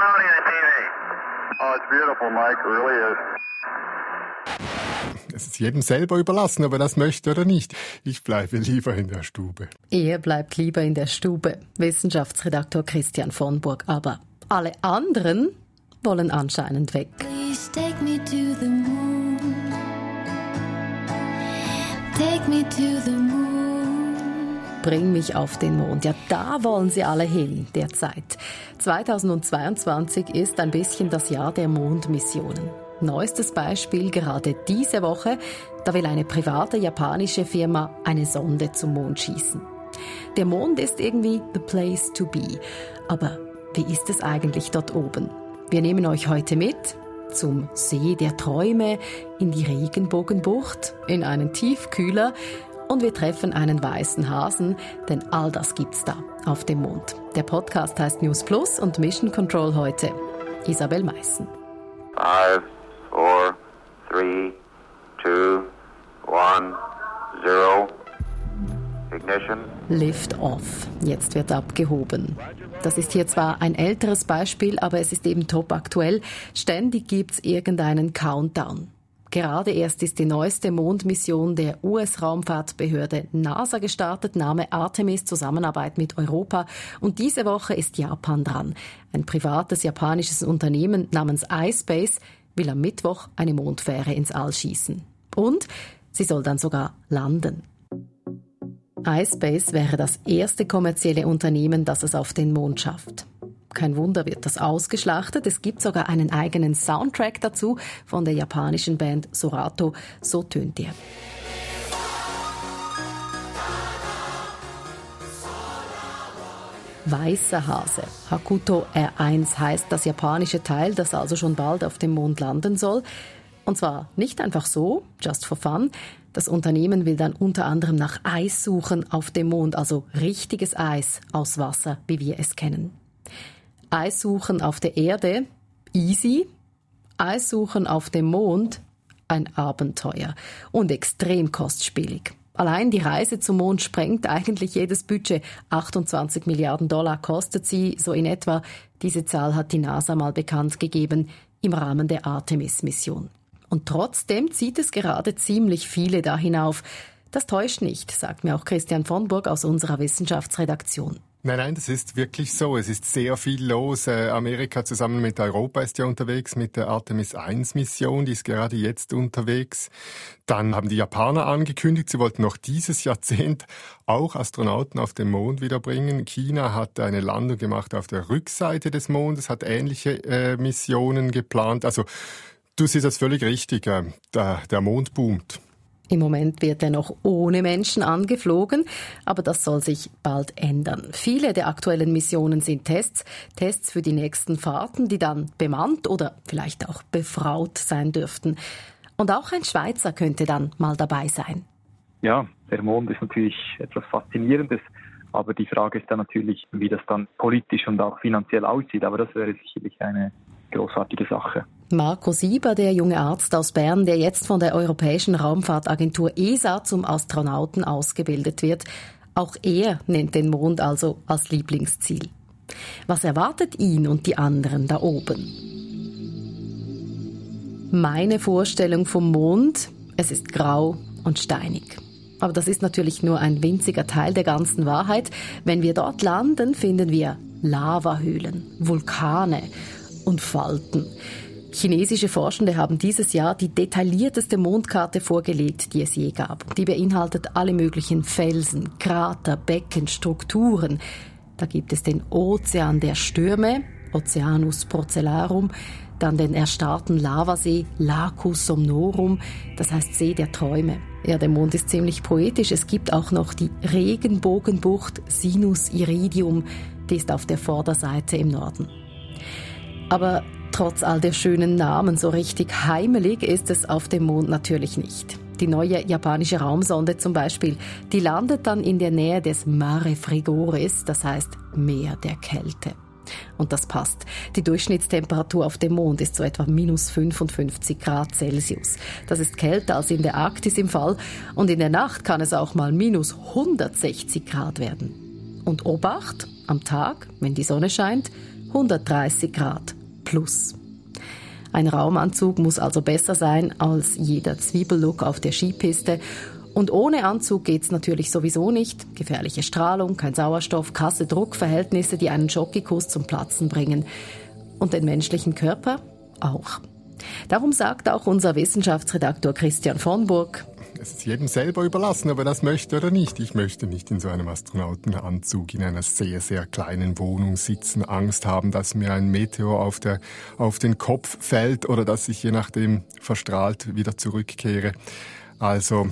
loading the TV. Oh, it's beautiful, Mike. It really is. Es ist jedem selber überlassen, ob er das möchte oder nicht. Ich bleibe lieber in der Stube. Er bleibt lieber in der Stube. Wissenschaftsredaktor Christian von Burg. Aber alle anderen wollen anscheinend weg. Please take me to the moon. Take me to the moon. Bring mich auf den Mond. Ja, da wollen sie alle hin derzeit. 2022 ist ein bisschen das Jahr der Mondmissionen. Neuestes Beispiel gerade diese Woche, da will eine private japanische Firma eine Sonde zum Mond schießen. Der Mond ist irgendwie the place to be. Aber wie ist es eigentlich dort oben? Wir nehmen euch heute mit zum See der Träume, in die Regenbogenbucht, in einen Tiefkühler und wir treffen einen weißen Hasen, denn all das gibt's da auf dem Mond. Der Podcast heißt News Plus und Mission Control heute. Isabel Meissen. Five four, three, two, one, zero. Ignition. Lift off. Jetzt wird abgehoben. Das ist hier zwar ein älteres Beispiel, aber es ist eben top aktuell. Ständig gibt's irgendeinen Countdown. Gerade erst ist die neueste Mondmission der US-Raumfahrtbehörde NASA gestartet, Name Artemis, Zusammenarbeit mit Europa. Und diese Woche ist Japan dran. Ein privates japanisches Unternehmen namens iSpace will am Mittwoch eine Mondfähre ins All schießen. Und sie soll dann sogar landen. iSpace wäre das erste kommerzielle Unternehmen, das es auf den Mond schafft. Kein Wunder wird das ausgeschlachtet. Es gibt sogar einen eigenen Soundtrack dazu von der japanischen Band Sorato. So tönt er. Weißer Hase. Hakuto R1 heißt das japanische Teil, das also schon bald auf dem Mond landen soll. Und zwar nicht einfach so, just for fun. Das Unternehmen will dann unter anderem nach Eis suchen auf dem Mond, also richtiges Eis aus Wasser, wie wir es kennen. Eis suchen auf der Erde, easy. Eis suchen auf dem Mond, ein Abenteuer und extrem kostspielig. Allein die Reise zum Mond sprengt eigentlich jedes Budget. 28 Milliarden Dollar kostet sie, so in etwa. Diese Zahl hat die NASA mal bekannt gegeben im Rahmen der Artemis-Mission. Und trotzdem zieht es gerade ziemlich viele da hinauf. Das täuscht nicht, sagt mir auch Christian von Burg aus unserer Wissenschaftsredaktion. Nein, nein, das ist wirklich so. Es ist sehr viel los. Äh, Amerika zusammen mit Europa ist ja unterwegs mit der Artemis 1 Mission, die ist gerade jetzt unterwegs. Dann haben die Japaner angekündigt, sie wollten noch dieses Jahrzehnt auch Astronauten auf den Mond wiederbringen. China hat eine Landung gemacht auf der Rückseite des Mondes, hat ähnliche äh, Missionen geplant. Also du siehst das völlig richtig. Äh, der, der Mond boomt. Im Moment wird er noch ohne Menschen angeflogen, aber das soll sich bald ändern. Viele der aktuellen Missionen sind Tests, Tests für die nächsten Fahrten, die dann bemannt oder vielleicht auch befraut sein dürften. Und auch ein Schweizer könnte dann mal dabei sein. Ja, der Mond ist natürlich etwas Faszinierendes, aber die Frage ist dann natürlich, wie das dann politisch und auch finanziell aussieht. Aber das wäre sicherlich eine großartige Sache. Marco Sieber, der junge Arzt aus Bern, der jetzt von der Europäischen Raumfahrtagentur ESA zum Astronauten ausgebildet wird, auch er nennt den Mond also als Lieblingsziel. Was erwartet ihn und die anderen da oben? Meine Vorstellung vom Mond, es ist grau und steinig. Aber das ist natürlich nur ein winziger Teil der ganzen Wahrheit. Wenn wir dort landen, finden wir Lavahöhlen, Vulkane und Falten. Chinesische Forschende haben dieses Jahr die detaillierteste Mondkarte vorgelegt, die es je gab. Die beinhaltet alle möglichen Felsen, Krater, Becken, Strukturen. Da gibt es den Ozean der Stürme, Oceanus Procellarum, dann den erstarrten Lavasee Lacus Somnorum, das heißt See der Träume. Ja, der Mond ist ziemlich poetisch. Es gibt auch noch die Regenbogenbucht Sinus Iridium, die ist auf der Vorderseite im Norden. Aber trotz all der schönen Namen so richtig heimelig ist es auf dem Mond natürlich nicht. Die neue japanische Raumsonde zum Beispiel, die landet dann in der Nähe des Mare Frigoris, das heißt Meer der Kälte. Und das passt. Die Durchschnittstemperatur auf dem Mond ist so etwa minus 55 Grad Celsius. Das ist kälter als in der Arktis im Fall. Und in der Nacht kann es auch mal minus 160 Grad werden. Und Obacht, am Tag, wenn die Sonne scheint, 130 Grad plus. Ein Raumanzug muss also besser sein als jeder Zwiebellook auf der Skipiste. Und ohne Anzug geht's natürlich sowieso nicht. Gefährliche Strahlung, kein Sauerstoff, Kasse, Druckverhältnisse, die einen Schockikus zum Platzen bringen. Und den menschlichen Körper auch. Darum sagt auch unser Wissenschaftsredaktor Christian von Burg, es ist jedem selber überlassen, ob er das möchte oder nicht. Ich möchte nicht in so einem Astronautenanzug in einer sehr, sehr kleinen Wohnung sitzen, Angst haben, dass mir ein Meteor auf, der, auf den Kopf fällt oder dass ich je nachdem verstrahlt wieder zurückkehre. Also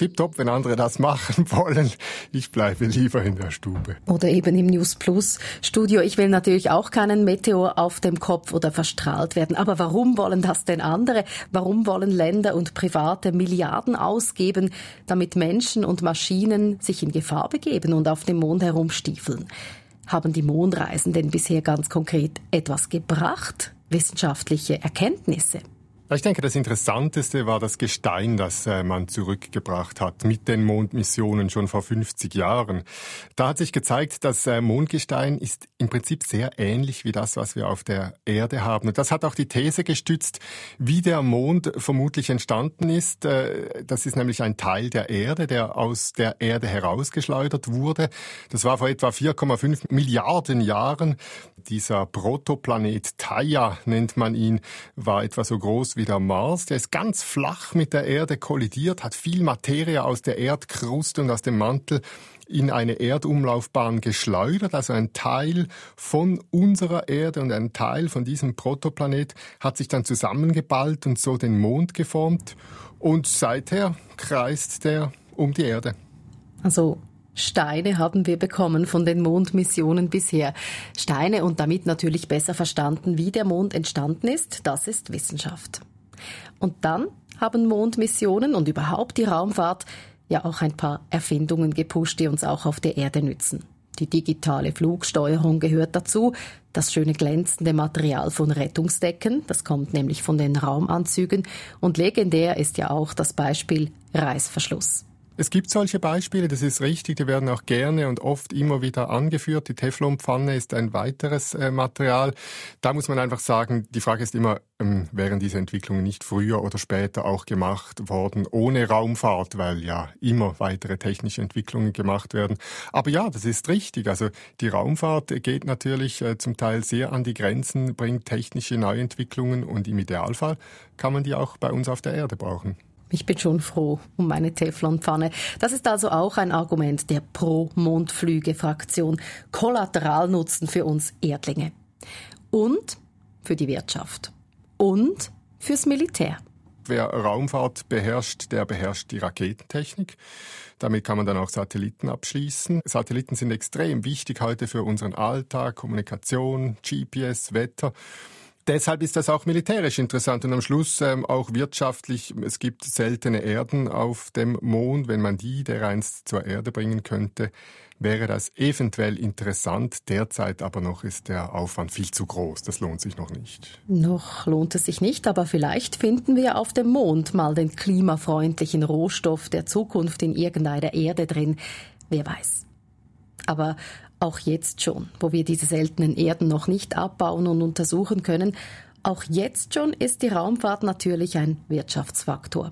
tipptopp, wenn andere das machen wollen. Ich bleibe lieber in der Stube. Oder eben im News Plus Studio. Ich will natürlich auch keinen Meteor auf dem Kopf oder verstrahlt werden. Aber warum wollen das denn andere? Warum wollen Länder und Private Milliarden ausgeben, damit Menschen und Maschinen sich in Gefahr begeben und auf dem Mond herumstiefeln? Haben die Mondreisen denn bisher ganz konkret etwas gebracht? Wissenschaftliche Erkenntnisse? Ich denke, das Interessanteste war das Gestein, das äh, man zurückgebracht hat mit den Mondmissionen schon vor 50 Jahren. Da hat sich gezeigt, dass äh, Mondgestein ist im Prinzip sehr ähnlich wie das, was wir auf der Erde haben. Und das hat auch die These gestützt, wie der Mond vermutlich entstanden ist. Äh, das ist nämlich ein Teil der Erde, der aus der Erde herausgeschleudert wurde. Das war vor etwa 4,5 Milliarden Jahren. Dieser Protoplanet Theia nennt man ihn, war etwa so groß wie der Mars. Der ist ganz flach mit der Erde kollidiert, hat viel Materie aus der Erdkruste und aus dem Mantel in eine Erdumlaufbahn geschleudert. Also ein Teil von unserer Erde und ein Teil von diesem Protoplanet hat sich dann zusammengeballt und so den Mond geformt. Und seither kreist der um die Erde. Also Steine haben wir bekommen von den Mondmissionen bisher. Steine und damit natürlich besser verstanden, wie der Mond entstanden ist, das ist Wissenschaft. Und dann haben Mondmissionen und überhaupt die Raumfahrt ja auch ein paar Erfindungen gepusht, die uns auch auf der Erde nützen. Die digitale Flugsteuerung gehört dazu, das schöne glänzende Material von Rettungsdecken, das kommt nämlich von den Raumanzügen, und legendär ist ja auch das Beispiel Reißverschluss. Es gibt solche Beispiele, das ist richtig, die werden auch gerne und oft immer wieder angeführt. Die Teflonpfanne ist ein weiteres äh, Material. Da muss man einfach sagen, die Frage ist immer, ähm, wären diese Entwicklungen nicht früher oder später auch gemacht worden, ohne Raumfahrt, weil ja immer weitere technische Entwicklungen gemacht werden. Aber ja, das ist richtig. Also die Raumfahrt geht natürlich äh, zum Teil sehr an die Grenzen, bringt technische Neuentwicklungen und im Idealfall kann man die auch bei uns auf der Erde brauchen. Ich bin schon froh um meine Teflonpfanne. Das ist also auch ein Argument der Pro-Mondflüge-Fraktion. Kollateralnutzen für uns Erdlinge. Und für die Wirtschaft. Und fürs Militär. Wer Raumfahrt beherrscht, der beherrscht die Raketentechnik. Damit kann man dann auch Satelliten abschließen. Satelliten sind extrem wichtig heute für unseren Alltag, Kommunikation, GPS, Wetter deshalb ist das auch militärisch interessant und am Schluss ähm, auch wirtschaftlich. Es gibt seltene Erden auf dem Mond. Wenn man die dereinst zur Erde bringen könnte, wäre das eventuell interessant. Derzeit aber noch ist der Aufwand viel zu groß. Das lohnt sich noch nicht. Noch lohnt es sich nicht, aber vielleicht finden wir auf dem Mond mal den klimafreundlichen Rohstoff der Zukunft in irgendeiner Erde drin. Wer weiß. Aber auch jetzt schon, wo wir diese seltenen Erden noch nicht abbauen und untersuchen können, auch jetzt schon ist die Raumfahrt natürlich ein Wirtschaftsfaktor.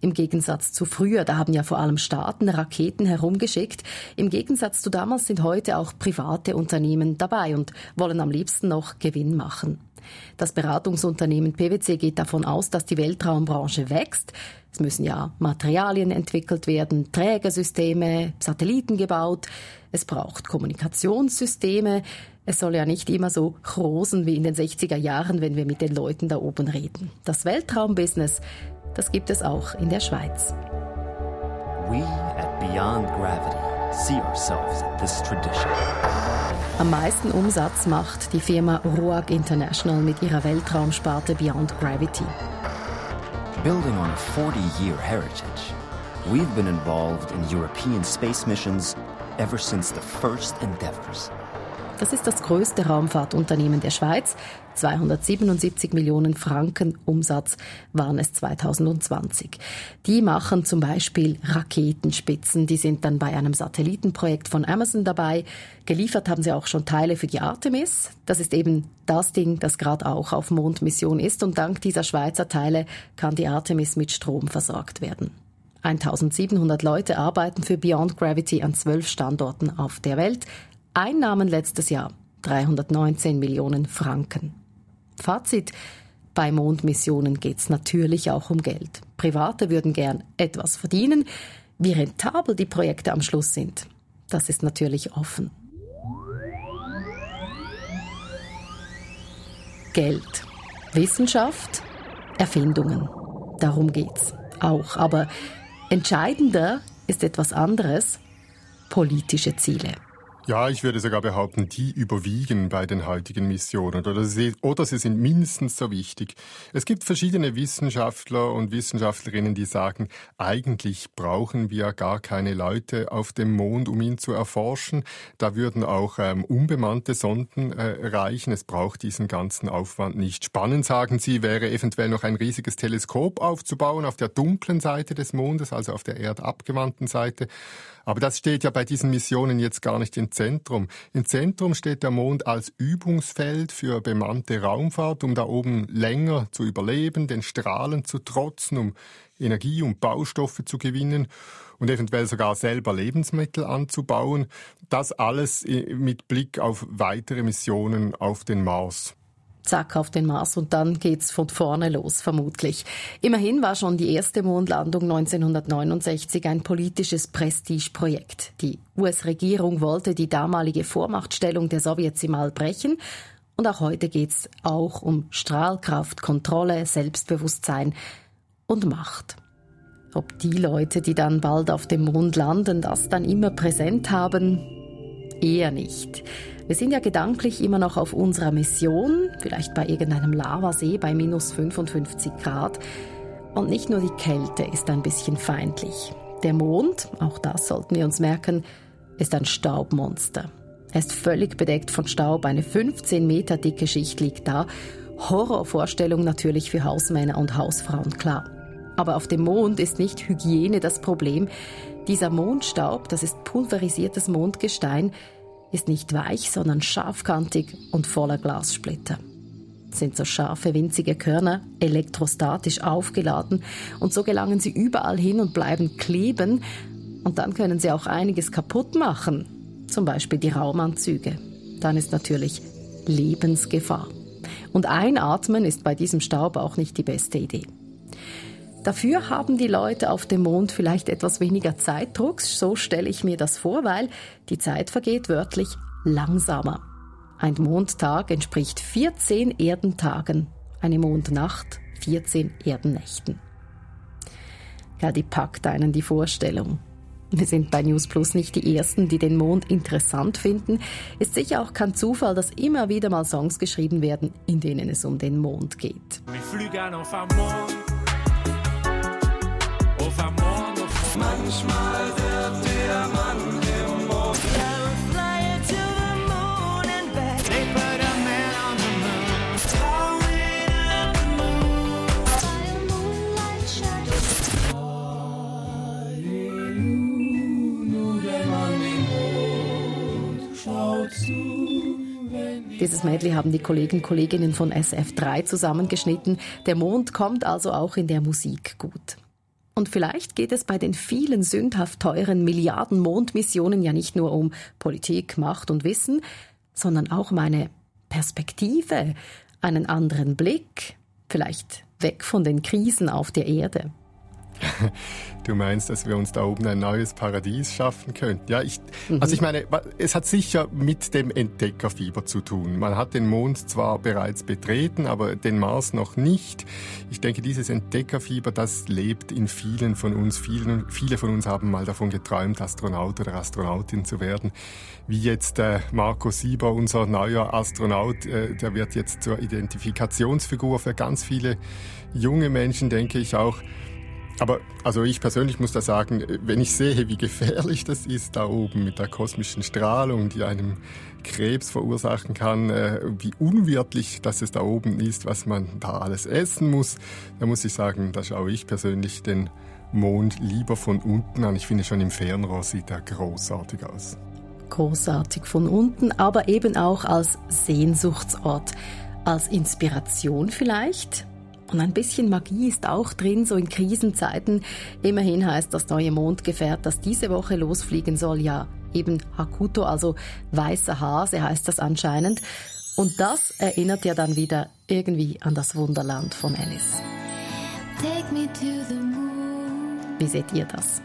Im Gegensatz zu früher, da haben ja vor allem Staaten Raketen herumgeschickt. Im Gegensatz zu damals sind heute auch private Unternehmen dabei und wollen am liebsten noch Gewinn machen. Das Beratungsunternehmen PwC geht davon aus, dass die Weltraumbranche wächst. Es müssen ja Materialien entwickelt werden, Trägersysteme, Satelliten gebaut. Es braucht Kommunikationssysteme. Es soll ja nicht immer so rosen wie in den 60er Jahren, wenn wir mit den Leuten da oben reden. Das Weltraumbusiness, das gibt es auch in der Schweiz. We at Beyond Gravity see ourselves in this tradition. Am meisten Umsatz macht die Firma RUAG International mit ihrer Weltraumsparte Beyond Gravity. Building on a 40-year heritage, we've been involved in European space missions ever since the first endeavors. Das ist das größte Raumfahrtunternehmen der Schweiz. 277 Millionen Franken Umsatz waren es 2020. Die machen zum Beispiel Raketenspitzen. Die sind dann bei einem Satellitenprojekt von Amazon dabei. Geliefert haben sie auch schon Teile für die Artemis. Das ist eben das Ding, das gerade auch auf Mondmission ist. Und dank dieser Schweizer Teile kann die Artemis mit Strom versorgt werden. 1700 Leute arbeiten für Beyond Gravity an zwölf Standorten auf der Welt. Einnahmen letztes Jahr 319 Millionen Franken. Fazit. Bei Mondmissionen geht es natürlich auch um Geld. Private würden gern etwas verdienen. Wie rentabel die Projekte am Schluss sind, das ist natürlich offen. Geld, Wissenschaft, Erfindungen. Darum geht's auch. Aber entscheidender ist etwas anderes, politische Ziele. Ja, ich würde sogar behaupten, die überwiegen bei den heutigen Missionen oder sie, oder sie sind mindestens so wichtig. Es gibt verschiedene Wissenschaftler und Wissenschaftlerinnen, die sagen, eigentlich brauchen wir gar keine Leute auf dem Mond, um ihn zu erforschen. Da würden auch ähm, unbemannte Sonden äh, reichen. Es braucht diesen ganzen Aufwand nicht. Spannend, sagen sie, wäre eventuell noch ein riesiges Teleskop aufzubauen auf der dunklen Seite des Mondes, also auf der erdabgewandten Seite. Aber das steht ja bei diesen Missionen jetzt gar nicht im Zentrum. Im Zentrum steht der Mond als Übungsfeld für bemannte Raumfahrt, um da oben länger zu überleben, den Strahlen zu trotzen, um Energie und Baustoffe zu gewinnen und eventuell sogar selber Lebensmittel anzubauen. Das alles mit Blick auf weitere Missionen auf den Mars zack auf den Mars und dann geht's von vorne los, vermutlich. Immerhin war schon die erste Mondlandung 1969 ein politisches Prestigeprojekt. Die US-Regierung wollte die damalige Vormachtstellung der Sowjets im All brechen und auch heute geht's auch um Strahlkraft, Kontrolle, Selbstbewusstsein und Macht. Ob die Leute, die dann bald auf dem Mond landen, das dann immer präsent haben, eher nicht. Wir sind ja gedanklich immer noch auf unserer Mission, vielleicht bei irgendeinem Lavasee bei minus 55 Grad. Und nicht nur die Kälte ist ein bisschen feindlich. Der Mond, auch das sollten wir uns merken, ist ein Staubmonster. Er ist völlig bedeckt von Staub, eine 15 Meter dicke Schicht liegt da. Horrorvorstellung natürlich für Hausmänner und Hausfrauen, klar. Aber auf dem Mond ist nicht Hygiene das Problem. Dieser Mondstaub, das ist pulverisiertes Mondgestein, ist nicht weich, sondern scharfkantig und voller Glassplitter. Sind so scharfe, winzige Körner elektrostatisch aufgeladen und so gelangen sie überall hin und bleiben kleben und dann können sie auch einiges kaputt machen, zum Beispiel die Raumanzüge. Dann ist natürlich Lebensgefahr. Und einatmen ist bei diesem Staub auch nicht die beste Idee. Dafür haben die Leute auf dem Mond vielleicht etwas weniger Zeitdruck, so stelle ich mir das vor, weil die Zeit vergeht wörtlich langsamer. Ein Mondtag entspricht 14 Erdentagen, eine Mondnacht 14 Erdennächten. Ja, die packt einen die Vorstellung. Wir sind bei News Plus nicht die Ersten, die den Mond interessant finden. Ist sicher auch kein Zufall, dass immer wieder mal Songs geschrieben werden, in denen es um den Mond geht. Manchmal wird der Mann im Mond. Dieses Medley haben die Kollegen und Kolleginnen von SF3 zusammengeschnitten. Der Mond kommt also auch in der Musik gut. Und vielleicht geht es bei den vielen sündhaft teuren Milliarden Mondmissionen ja nicht nur um Politik, Macht und Wissen, sondern auch um eine Perspektive, einen anderen Blick, vielleicht weg von den Krisen auf der Erde. Du meinst, dass wir uns da oben ein neues Paradies schaffen könnten? Ja, ich, mhm. also ich meine, es hat sicher mit dem Entdeckerfieber zu tun. Man hat den Mond zwar bereits betreten, aber den Mars noch nicht. Ich denke, dieses Entdeckerfieber, das lebt in vielen von uns. Vielen, viele von uns haben mal davon geträumt, Astronaut oder Astronautin zu werden. Wie jetzt äh, Marco Sieber, unser neuer Astronaut, äh, der wird jetzt zur Identifikationsfigur für ganz viele junge Menschen, denke ich auch. Aber also ich persönlich muss da sagen, wenn ich sehe, wie gefährlich das ist da oben mit der kosmischen Strahlung, die einem Krebs verursachen kann, äh, wie unwirtlich das es da oben ist, was man da alles essen muss, da muss ich sagen, da schaue ich persönlich den Mond lieber von unten an. Ich finde schon im Fernrohr sieht er großartig aus. Großartig von unten, aber eben auch als Sehnsuchtsort, als Inspiration vielleicht. Und ein bisschen Magie ist auch drin, so in Krisenzeiten. Immerhin heißt das neue Mondgefährt, das diese Woche losfliegen soll, ja eben Hakuto, also weißer Hase heißt das anscheinend. Und das erinnert ja dann wieder irgendwie an das Wunderland von Alice. Wie seht ihr das?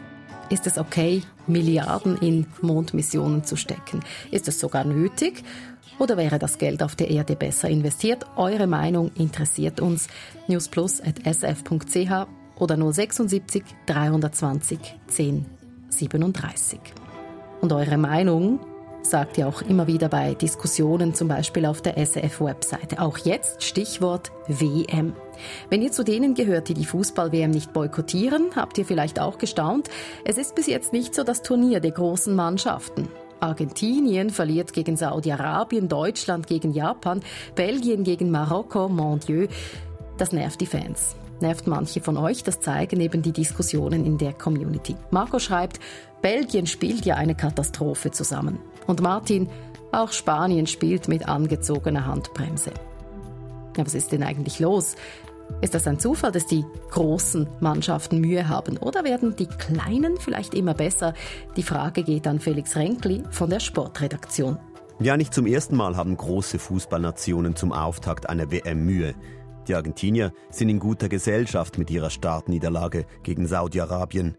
Ist es okay, Milliarden in Mondmissionen zu stecken? Ist es sogar nötig? Oder wäre das Geld auf der Erde besser investiert? Eure Meinung interessiert uns. newsplus.sf.ch oder 076 320 10 37. Und eure Meinung sagt ihr auch immer wieder bei Diskussionen, zum Beispiel auf der SRF-Webseite. Auch jetzt Stichwort WM. Wenn ihr zu denen gehört, die die Fußball-WM nicht boykottieren, habt ihr vielleicht auch gestaunt. Es ist bis jetzt nicht so das Turnier der großen Mannschaften. Argentinien verliert gegen Saudi-Arabien, Deutschland gegen Japan, Belgien gegen Marokko, mon Dieu. Das nervt die Fans. Nervt manche von euch, das zeigen eben die Diskussionen in der Community. Marco schreibt, Belgien spielt ja eine Katastrophe zusammen. Und Martin, auch Spanien spielt mit angezogener Handbremse. Ja, was ist denn eigentlich los? Ist das ein Zufall, dass die großen Mannschaften Mühe haben oder werden die kleinen vielleicht immer besser? Die Frage geht an Felix Renkli von der Sportredaktion. Ja, nicht zum ersten Mal haben große Fußballnationen zum Auftakt einer WM Mühe. Die Argentinier sind in guter Gesellschaft mit ihrer Startniederlage gegen Saudi-Arabien.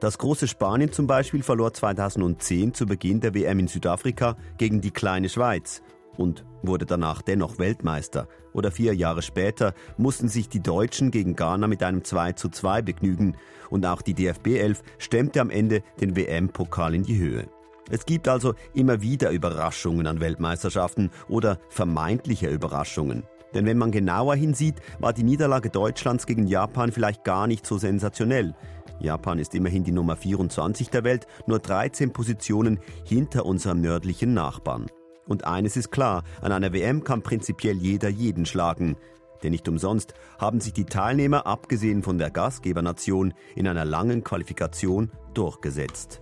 Das große Spanien zum Beispiel verlor 2010 zu Beginn der WM in Südafrika gegen die kleine Schweiz und wurde danach dennoch Weltmeister. Oder vier Jahre später mussten sich die Deutschen gegen Ghana mit einem 2 zu 2 begnügen und auch die DFB 11 stemmte am Ende den WM-Pokal in die Höhe. Es gibt also immer wieder Überraschungen an Weltmeisterschaften oder vermeintliche Überraschungen. Denn wenn man genauer hinsieht, war die Niederlage Deutschlands gegen Japan vielleicht gar nicht so sensationell. Japan ist immerhin die Nummer 24 der Welt, nur 13 Positionen hinter unserem nördlichen Nachbarn. Und eines ist klar, an einer WM kann prinzipiell jeder jeden schlagen. Denn nicht umsonst haben sich die Teilnehmer, abgesehen von der Gastgebernation, in einer langen Qualifikation durchgesetzt.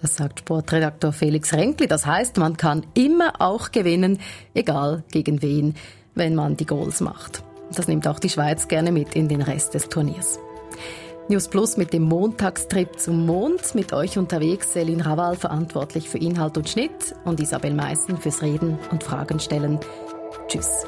Das sagt Sportredaktor Felix Renkli. Das heißt, man kann immer auch gewinnen, egal gegen wen, wenn man die Goals macht. Das nimmt auch die Schweiz gerne mit in den Rest des Turniers. News Plus mit dem Montagstrip zum Mond. Mit euch unterwegs Selin Raval, verantwortlich für Inhalt und Schnitt und Isabel Meissen fürs Reden und Fragen stellen. Tschüss.